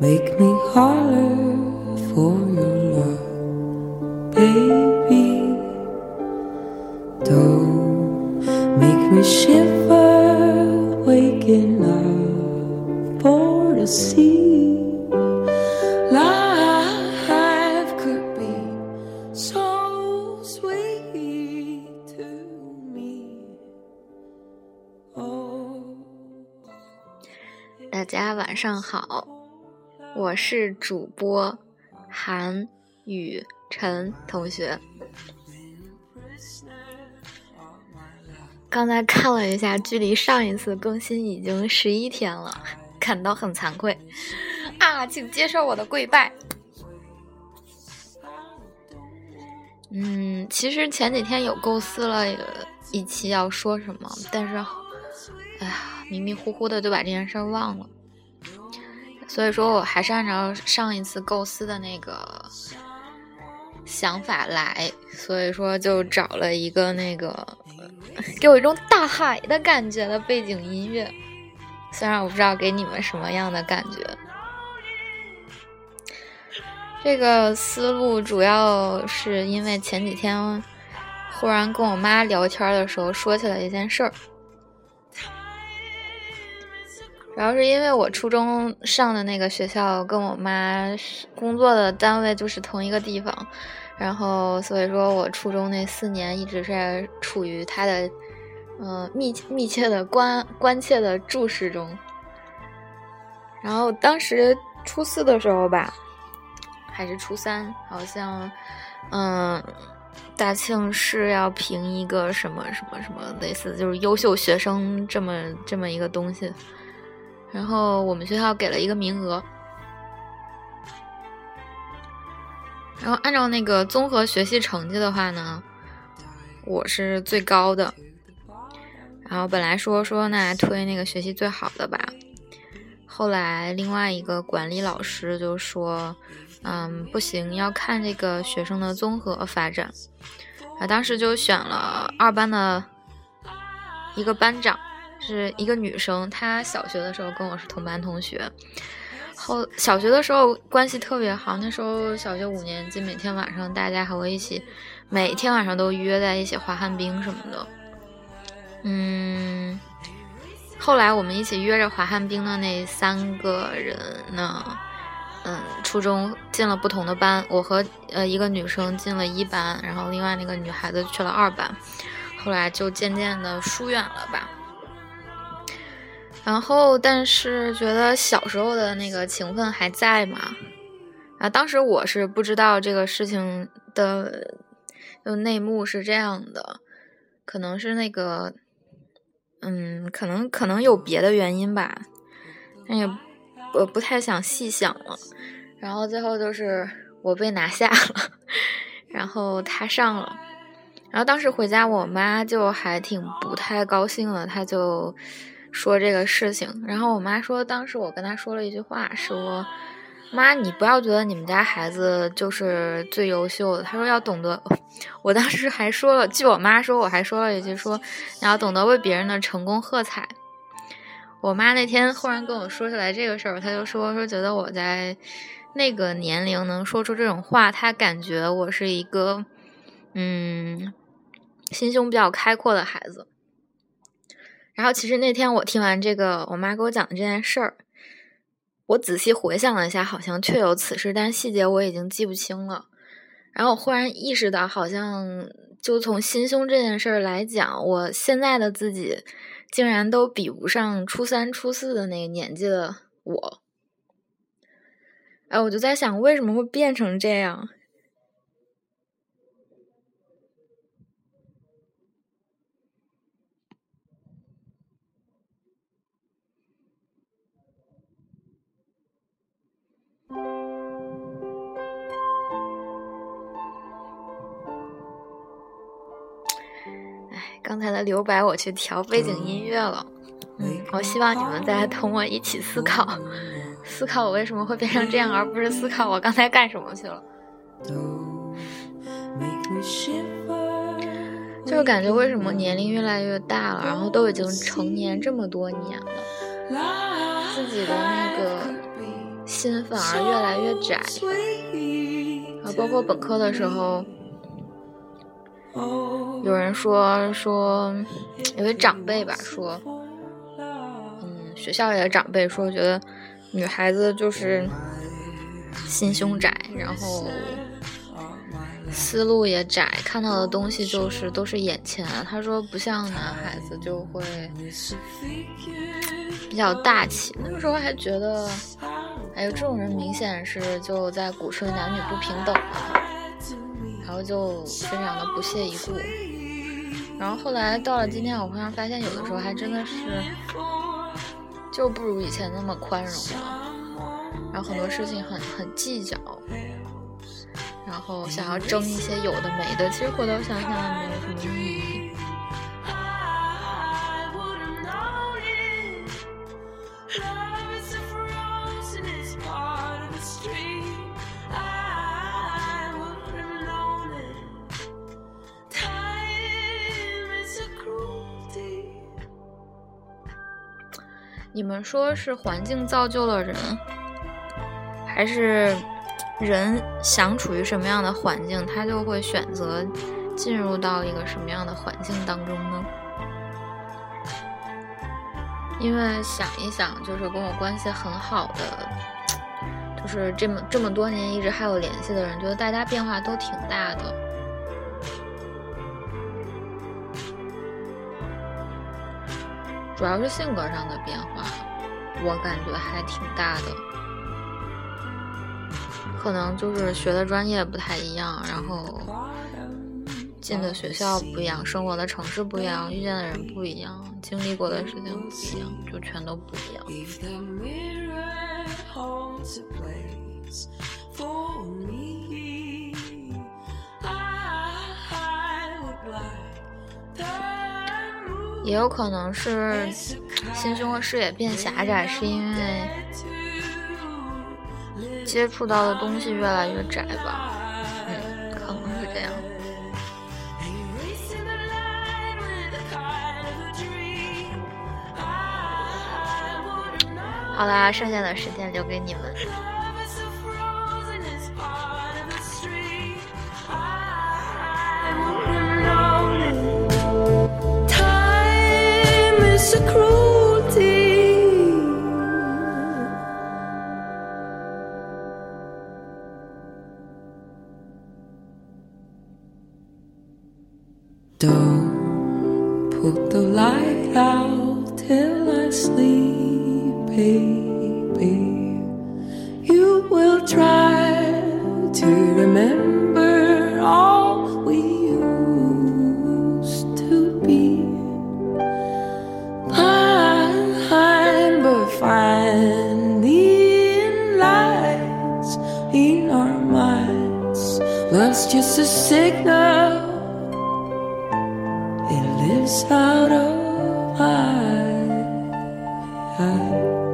Make me holler for your love, baby. Don't make me shiver waking up for to see life could be so sweet to me. Oh. 大家晚上好，我是主播韩雨晨同学。刚才看了一下，距离上一次更新已经十一天了，感到很惭愧啊！请接受我的跪拜。嗯，其实前几天有构思了一期要说什么，但是，哎呀，迷迷糊糊的就把这件事忘了。所以说我还是按照上一次构思的那个想法来，所以说就找了一个那个给我一种大海的感觉的背景音乐，虽然我不知道给你们什么样的感觉。这个思路主要是因为前几天忽然跟我妈聊天的时候说起了一件事儿。主要是因为我初中上的那个学校跟我妈工作的单位就是同一个地方，然后所以说我初中那四年一直是处于她的嗯、密密切的关关切的注视中。然后当时初四的时候吧，还是初三，好像嗯大庆市要评一个什么什么什么类似就是优秀学生这么这么一个东西。然后我们学校给了一个名额，然后按照那个综合学习成绩的话呢，我是最高的。然后本来说说那推那个学习最好的吧，后来另外一个管理老师就说，嗯，不行，要看这个学生的综合发展。啊，当时就选了二班的一个班长。是一个女生，她小学的时候跟我是同班同学，后小学的时候关系特别好。那时候小学五年级，每天晚上大家和我一起，每天晚上都约在一起滑旱冰什么的。嗯，后来我们一起约着滑旱冰的那三个人呢，嗯，初中进了不同的班，我和呃一个女生进了一班，然后另外那个女孩子去了二班，后来就渐渐的疏远了吧。然后，但是觉得小时候的那个情分还在嘛？啊，当时我是不知道这个事情的，就内幕是这样的，可能是那个，嗯，可能可能有别的原因吧，但也我不太想细想了。然后最后就是我被拿下了，然后他上了。然后当时回家，我妈就还挺不太高兴的，她就。说这个事情，然后我妈说，当时我跟她说了一句话，说：“妈，你不要觉得你们家孩子就是最优秀的。”她说要懂得，我当时还说了，据我妈说，我还说了一句说：“你要懂得为别人的成功喝彩。”我妈那天忽然跟我说起来这个事儿，她就说说觉得我在那个年龄能说出这种话，她感觉我是一个嗯心胸比较开阔的孩子。然后其实那天我听完这个，我妈给我讲的这件事儿，我仔细回想了一下，好像确有此事，但细节我已经记不清了。然后我忽然意识到，好像就从心胸这件事儿来讲，我现在的自己竟然都比不上初三、初四的那个年纪的我。哎，我就在想，为什么会变成这样？刚才的留白我去调背景音乐了，嗯，我希望你们再同我一起思考，思考我为什么会变成这样，而不是思考我刚才干什么去了。就是感觉为什么年龄越来越大了，然后都已经成年这么多年了，自己的那个。心反而越来越窄。啊，包括本科的时候，有人说说，有位长辈吧说，嗯，学校里的长辈说，觉得女孩子就是心胸窄，然后。思路也窄，看到的东西就是都是眼前。他说不像男孩子就会比较大气。那个时候还觉得，哎呦，这种人明显是就在鼓吹男女不平等啊，然后就非常的不屑一顾。然后后来到了今天，我忽然发现有的时候还真的是就不如以前那么宽容了，然后很多事情很很计较。然后想要争一些有的没的，其实回头想想也没有什么意义。你们说是环境造就了人，还是？人想处于什么样的环境，他就会选择进入到一个什么样的环境当中呢？因为想一想，就是跟我关系很好的，就是这么这么多年一直还有联系的人，觉得大家变化都挺大的，主要是性格上的变化，我感觉还挺大的。可能就是学的专业不太一样，然后进的学校不一样，生活的城市不一样，遇见的人不一样，经历过的事情不一样，就全都不一样。也有可能是心胸和视野变狭窄，是因为。接触到的东西越来越窄吧，嗯，可能是这样。好啦，剩下的时间留给你们。Don't put the light out till I sleep, baby. You will try to remember all we used to be. Blind, but finding lights in our minds. Love's just a signal Lives out of my eyes.